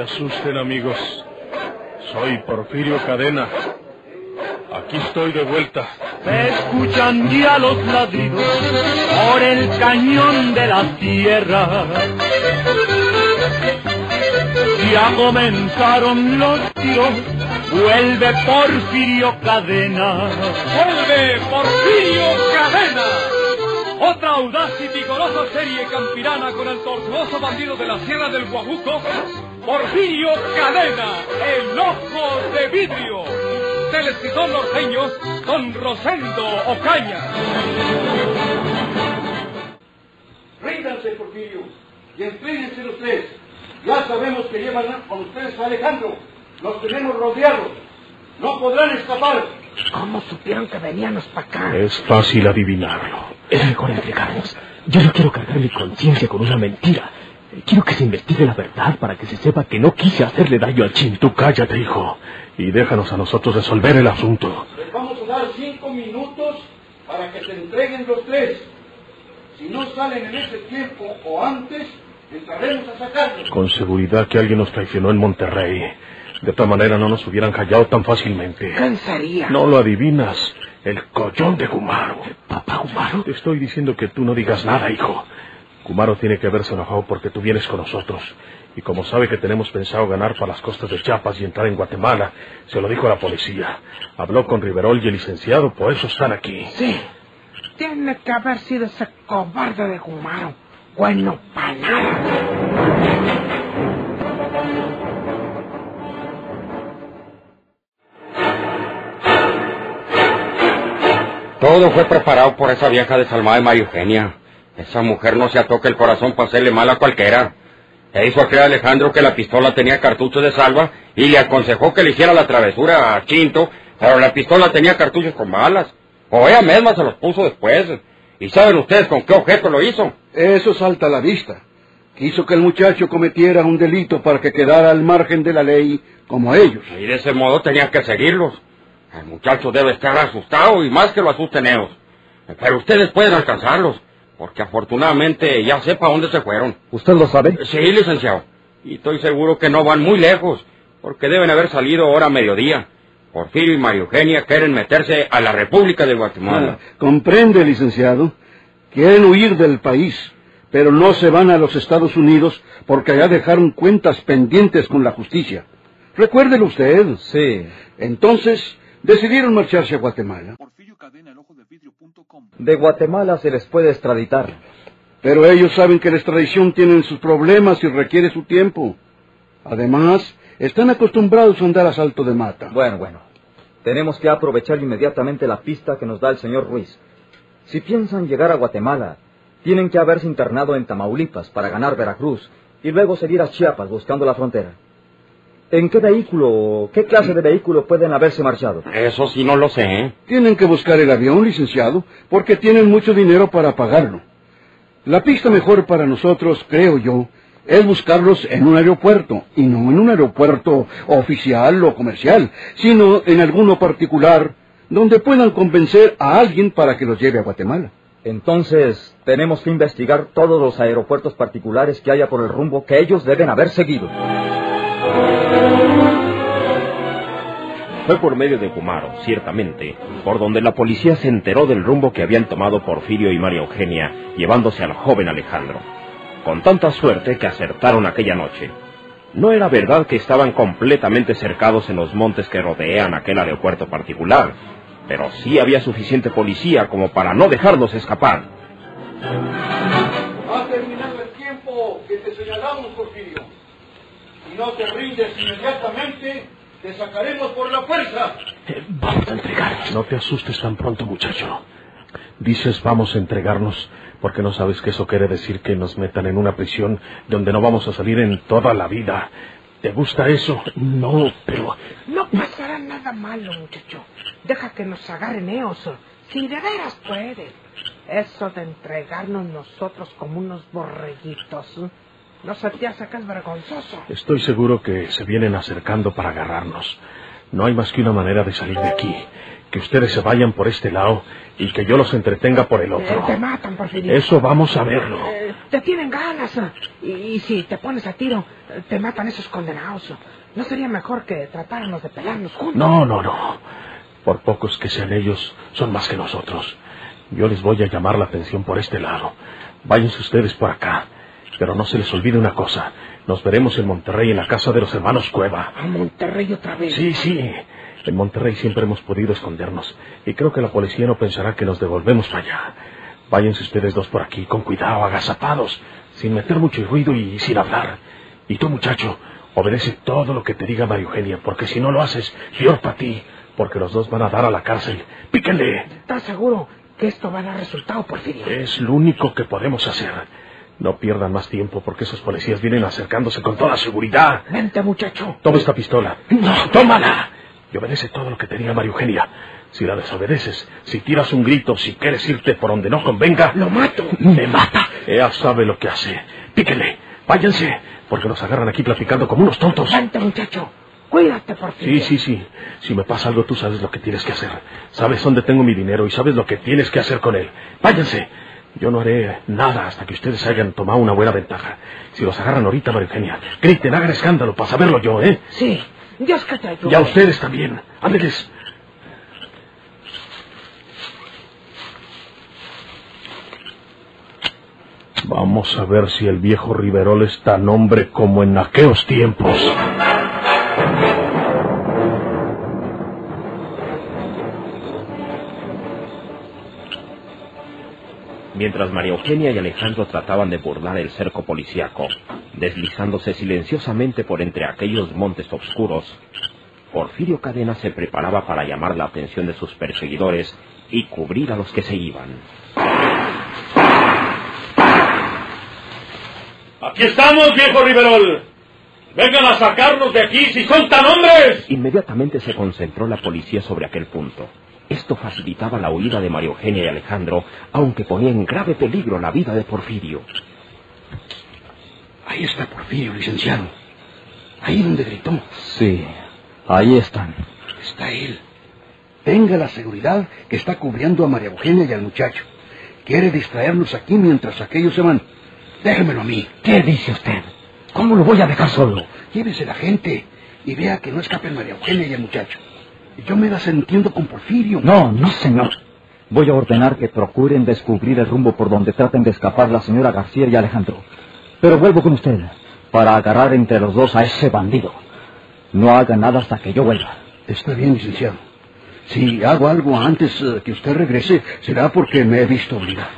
se asusten, amigos. Soy Porfirio Cadena. Aquí estoy de vuelta. Se escuchan ya los ladridos por el cañón de la tierra. Ya comenzaron los tiros, vuelve Porfirio Cadena. ¡Vuelve Porfirio Cadena! Otra audaz y vigorosa serie campirana con el tortuoso bandido de la Sierra del Guajuco, Porfirio Cadena, el ojo de vidrio, del escritor norteño Don Rosendo Ocaña. Ríndanse, Porfirio, y entréguense los tres. Ya sabemos que llevan con ustedes a Alejandro. Los tenemos rodeados. No podrán escapar. ¿Cómo supieron que veníamos para acá? Es fácil adivinarlo. Es mejor entregarnos. Yo no quiero cargar mi conciencia con una mentira. Quiero que se investigue la verdad para que se sepa que no quise hacerle daño a Chin. Tú cállate, hijo, y déjanos a nosotros resolver el asunto. Les vamos a dar cinco minutos para que se entreguen los tres. Si no salen en ese tiempo o antes, entraremos a sacarlos. Con seguridad que alguien nos traicionó en Monterrey. De otra manera no nos hubieran callado tan fácilmente. ¿Quién sería? No lo adivinas. El collón de Gumaro. ¿Papá Gumaro? Te estoy diciendo que tú no digas nada, hijo. Gumaro tiene que haberse enojado porque tú vienes con nosotros. Y como sabe que tenemos pensado ganar para las costas de Chiapas y entrar en Guatemala, se lo dijo a la policía. Habló con Riverol y el licenciado, por eso están aquí. Sí. Tiene que haber sido ese cobarde de Gumaro. Bueno, para nada. Todo fue preparado por esa vieja desalmada de María Eugenia. Esa mujer no se atoca el corazón para hacerle mal a cualquiera. Le hizo creer a Alejandro que la pistola tenía cartuchos de salva y le aconsejó que le hiciera la travesura a Chinto, pero la pistola tenía cartuchos con balas. O ella misma se los puso después. ¿Y saben ustedes con qué objeto lo hizo? Eso salta a la vista. Quiso que el muchacho cometiera un delito para que quedara al margen de la ley como ellos. Y de ese modo tenía que seguirlos. El muchacho debe estar asustado y más que lo asusten ellos. Pero ustedes pueden alcanzarlos, porque afortunadamente ya sepa dónde se fueron. ¿Usted lo sabe? Sí, licenciado. Y estoy seguro que no van muy lejos, porque deben haber salido ahora a mediodía. Porfirio y María Eugenia quieren meterse a la República de Guatemala. Ah, comprende, licenciado. Quieren huir del país, pero no se van a los Estados Unidos porque allá dejaron cuentas pendientes con la justicia. Recuérdelo usted. Sí. Entonces, decidieron marcharse a Guatemala. De Guatemala se les puede extraditar. Pero ellos saben que la extradición tiene sus problemas y requiere su tiempo. Además, están acostumbrados a andar a salto de mata. Bueno, bueno. Tenemos que aprovechar inmediatamente la pista que nos da el señor Ruiz. Si piensan llegar a Guatemala, tienen que haberse internado en Tamaulipas para ganar Veracruz y luego seguir a Chiapas buscando la frontera. ¿En qué vehículo, qué clase de vehículo pueden haberse marchado? Eso sí no lo sé, ¿eh? Tienen que buscar el avión, licenciado, porque tienen mucho dinero para pagarlo. La pista mejor para nosotros, creo yo, es buscarlos en un aeropuerto, y no en un aeropuerto oficial o comercial, sino en alguno particular, donde puedan convencer a alguien para que los lleve a Guatemala. Entonces, tenemos que investigar todos los aeropuertos particulares que haya por el rumbo que ellos deben haber seguido. Fue por medio de Gumaro, ciertamente, por donde la policía se enteró del rumbo que habían tomado Porfirio y María Eugenia, llevándose al joven Alejandro. Con tanta suerte que acertaron aquella noche. No era verdad que estaban completamente cercados en los montes que rodean aquel aeropuerto particular, pero sí había suficiente policía como para no dejarlos escapar. Ha terminado el tiempo que te señalamos, Porfirio. No te rindes inmediatamente, te sacaremos por la fuerza. Vamos a entregarnos. No te asustes tan pronto, muchacho. Dices vamos a entregarnos porque no sabes que eso quiere decir que nos metan en una prisión donde no vamos a salir en toda la vida. ¿Te gusta eso? No, pero... No pasará nada malo, muchacho. Deja que nos agarren ellos. Si de veras pueden. Eso de entregarnos nosotros como unos borreguitos. ¿Eh? ¿No se te hace que es vergonzoso? Estoy seguro que se vienen acercando para agarrarnos. No hay más que una manera de salir de aquí. que ustedes se vayan por este lado y que yo los entretenga por el Eh, otro. te matan, Porfirio. Eso vamos a verlo. Eh, te tienen ganas. eh, Y, y si te pones a tiro, eh, te matan esos condenados. ¿No sería mejor que tratáramos de pelarnos juntos? No, no, no. Por pocos que sean ellos, son más que nosotros. Yo les voy a llamar la atención por este lado. Váyanse ustedes por acá. Pero no se les olvide una cosa. Nos veremos en Monterrey en la casa de los hermanos Cueva. A Monterrey otra vez. Sí, sí. En Monterrey siempre hemos podido escondernos. Y creo que la policía no pensará que nos devolvemos para allá. Váyanse ustedes dos por aquí, con cuidado, agazapados, sin meter mucho ruido y sin hablar. Y tú, muchacho, obedece todo lo que te diga María Eugenia, porque si no lo haces, peor para ti, porque los dos van a dar a la cárcel. ¡Píquenle! ¿Estás seguro que esto va a dar resultado, Porfirio? Es lo único que podemos hacer. No pierdan más tiempo, porque esos policías vienen acercándose con toda seguridad. Vente, muchacho. Toma esta pistola. No, tómala. Y obedece todo lo que te diga María Eugenia. Si la desobedeces, si tiras un grito, si quieres irte por donde no convenga, Lo mato. me mata. Ella sabe lo que hace. Píquenle. Váyanse, porque nos agarran aquí platicando como unos tontos. Vente, muchacho. Cuídate, Porfirio. Sí, sí, sí. Si me pasa algo, tú sabes lo que tienes que hacer. Sabes dónde tengo mi dinero y sabes lo que tienes que hacer con él. Váyanse. Yo no haré nada hasta que ustedes hayan tomado una buena ventaja. Si los agarran ahorita, María Eugenia, griten, hagan escándalo para saberlo yo, ¿eh? Sí. Dios que te ayude. Y a ustedes también. Ándeles. Vamos a ver si el viejo Riverol es tan hombre como en aquellos tiempos. Mientras María Eugenia y Alejandro trataban de burlar el cerco policíaco, deslizándose silenciosamente por entre aquellos montes oscuros, Porfirio Cadena se preparaba para llamar la atención de sus perseguidores y cubrir a los que se iban. Aquí estamos, viejo Riverol. Vengan a sacarnos de aquí si son tan hombres. Inmediatamente se concentró la policía sobre aquel punto. Esto facilitaba la huida de María Eugenia y Alejandro, aunque ponía en grave peligro la vida de Porfirio. Ahí está Porfirio, licenciado. Ahí donde gritó. Sí, ahí están. Está él. Tenga la seguridad que está cubriendo a María Eugenia y al muchacho. Quiere distraernos aquí mientras aquellos se van. Déjemelo a mí. ¿Qué dice usted? ¿Cómo lo voy a dejar solo? Llévese la gente y vea que no escapen María Eugenia y el muchacho. Yo me las entiendo con Porfirio. No, no, señor. Voy a ordenar que procuren descubrir el rumbo por donde traten de escapar la señora García y Alejandro. Pero vuelvo con usted para agarrar entre los dos a ese bandido. No haga nada hasta que yo vuelva. Está bien, licenciado. Si hago algo antes eh, que usted regrese, será porque me he visto obligado.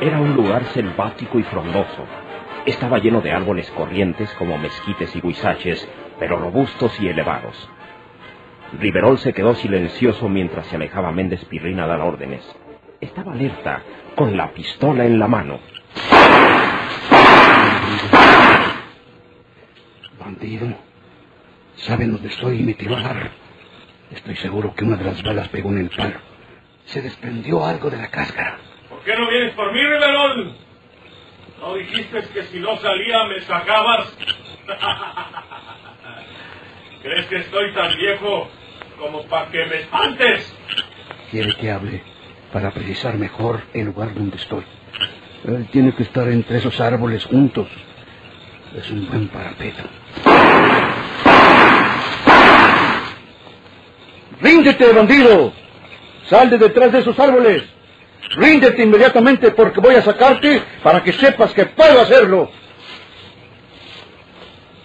Era un lugar selvático y frondoso. Estaba lleno de árboles corrientes como mezquites y huizaches, pero robustos y elevados. Riverol se quedó silencioso mientras se alejaba Méndez Pirrín a dar órdenes. Estaba alerta, con la pistola en la mano. Bandido. Saben dónde estoy y me tiró a dar. Estoy seguro que una de las balas pegó en el palo. Se desprendió algo de la cáscara. ¿Por qué no vienes por mí, Riverol? ¿No dijiste que si no salía me sacabas? ¿Crees que estoy tan viejo como para que me espantes? Quiere que hable para precisar mejor el lugar donde estoy. Él tiene que estar entre esos árboles juntos. Es un buen parapeto. ¡Ríndete, bandido! ¡Sal de detrás de esos árboles! ¡Ríndete inmediatamente porque voy a sacarte para que sepas que puedo hacerlo!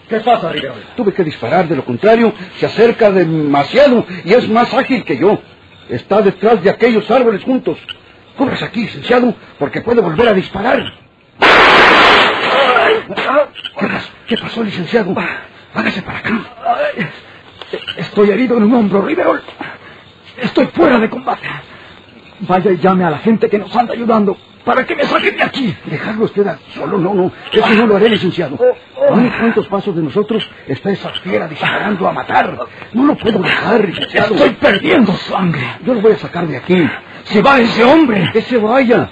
¿Qué pasa, Riverol? Tuve que disparar, de lo contrario, se acerca demasiado y es más ágil que yo. Está detrás de aquellos árboles juntos. Corras aquí, licenciado, porque puede volver a disparar. ¿Qué, qué pasó, licenciado? Hágase para acá. Estoy herido en un hombro, Riverol. Estoy fuera de combate. Vaya y llame a la gente que nos anda ayudando para que me saquen de aquí. Dejarlo usted solo, no, no. Eso no lo haré, licenciado. A unos cuantos pasos de nosotros está esa fiera disparando a matar. No lo puedo dejar, licenciado. Estoy perdiendo sangre. Yo lo voy a sacar de aquí. Se va ese hombre. Que se vaya.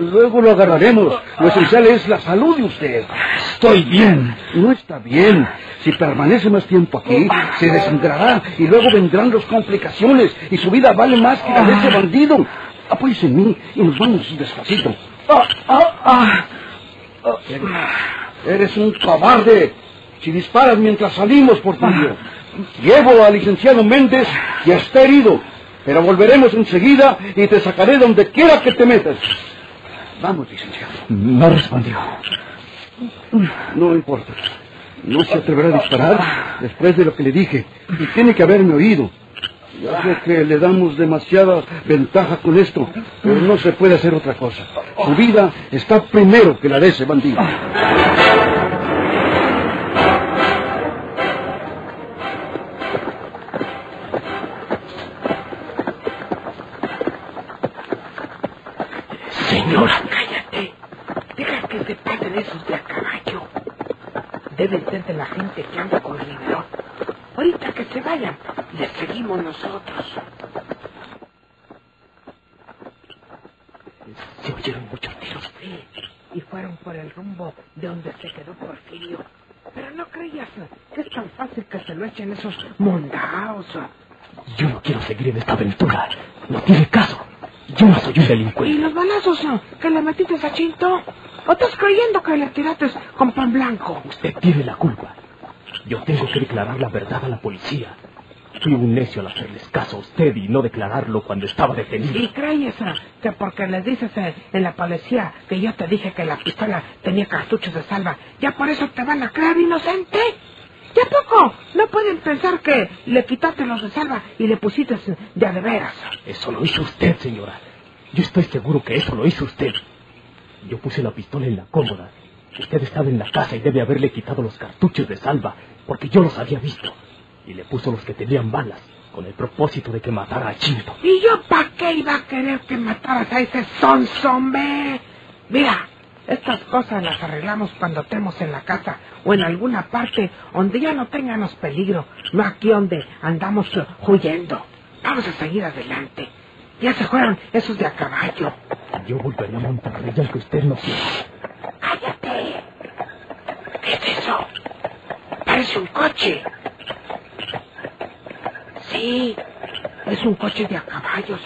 Luego lo agarraremos. Lo esencial es la salud de usted. Estoy bien. No está bien. Si permanece más tiempo aquí, se desangrará y luego vendrán las complicaciones y su vida vale más que la de ese bandido. Apóyese en mí y nos vamos despacito. Ah, ah, ah. Eres un cobarde. Si disparas mientras salimos, Porfirio. Llevo al licenciado Méndez y está herido. Pero volveremos enseguida y te sacaré donde quiera que te metas. Vamos, licenciado. No respondió. No importa. No se atreverá a disparar después de lo que le dije. Y tiene que haberme oído. Ya sé que le damos demasiada ventaja con esto, pero no se puede hacer otra cosa. Su vida está primero que la de ese bandido. Señora, cállate. Deja que se pasen esos de a. Deben ser de la gente que anda con el liberón. Ahorita que se vayan, les seguimos nosotros. Se oyeron muchos tiros. Sí, y fueron por el rumbo de donde se quedó Porfirio. Pero no creías que es tan fácil que se lo echen esos mondaos. Yo no quiero seguir en esta aventura. No tiene caso. Yo no soy un ¿Y delincuente. los balazos que le metiste a Chinto? ¿O estás creyendo que le tiraste con pan blanco? Usted tiene la culpa. Yo tengo que declarar la verdad a la policía. Fui un necio al hacerles caso a usted y no declararlo cuando estaba detenido. ¿Y crees eh, que porque les dices eh, en la policía que yo te dije que la pistola tenía cartuchos de salva, ya por eso te van a creer inocente? ¿Ya poco? No pueden pensar que le quitaste los de salva y le pusiste de a de veras. Eso lo hizo usted, señora. Yo estoy seguro que eso lo hizo usted. Yo puse la pistola en la cómoda. Usted estaba en la casa y debe haberle quitado los cartuchos de salva, porque yo los había visto. Y le puso los que tenían balas, con el propósito de que matara a Chinto. ¿Y yo para qué iba a querer que mataras a ese sonzombe? Mira, estas cosas las arreglamos cuando estemos en la casa o en alguna parte donde ya no tengamos peligro, no aquí donde andamos huyendo. Vamos a seguir adelante. Ya se fueron esos de a caballo. Yo volveré a Monterrey aunque usted no quiera. ¡Cállate! ¿Qué es eso? Parece un coche. Sí, es un coche de a caballos.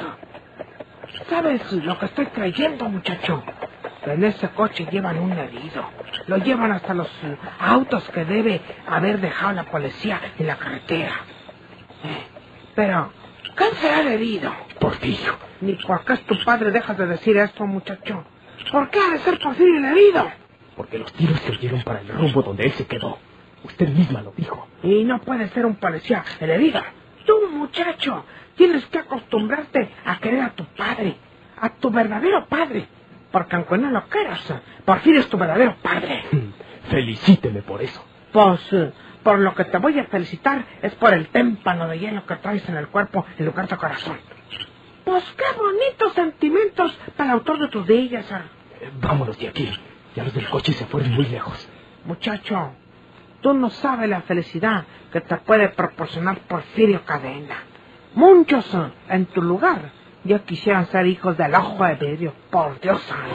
¿Sabes lo que estoy creyendo, muchacho? Que en ese coche llevan un herido. Lo llevan hasta los eh, autos que debe haber dejado la policía en la carretera. Eh, Pero, ¿quién será el herido? Porfirio. Ni por qué es tu padre dejas de decir esto, muchacho. ¿Por qué ha de ser Porfirio el herido? Porque los tiros se oyeron para el rumbo donde él se quedó. Usted misma lo dijo. Y no puede ser un policía el herido. Tú, muchacho, tienes que acostumbrarte a querer a tu padre, a tu verdadero padre. Porque aunque no lo quieras, Porfirio es tu verdadero padre. Felicíteme por eso. Pues, eh, por lo que te voy a felicitar es por el témpano de hielo que traes en el cuerpo en lugar de corazón. Pues qué bonitos sentimientos para el autor de tus días. Eh, Vámonos de aquí. Ya los del coche se fueron muy lejos. Muchacho, tú no sabes la felicidad que te puede proporcionar Porfirio Cadena. Muchos eh, en tu lugar ya quisieran ser hijos del ojo de vidrio, por Dios santo.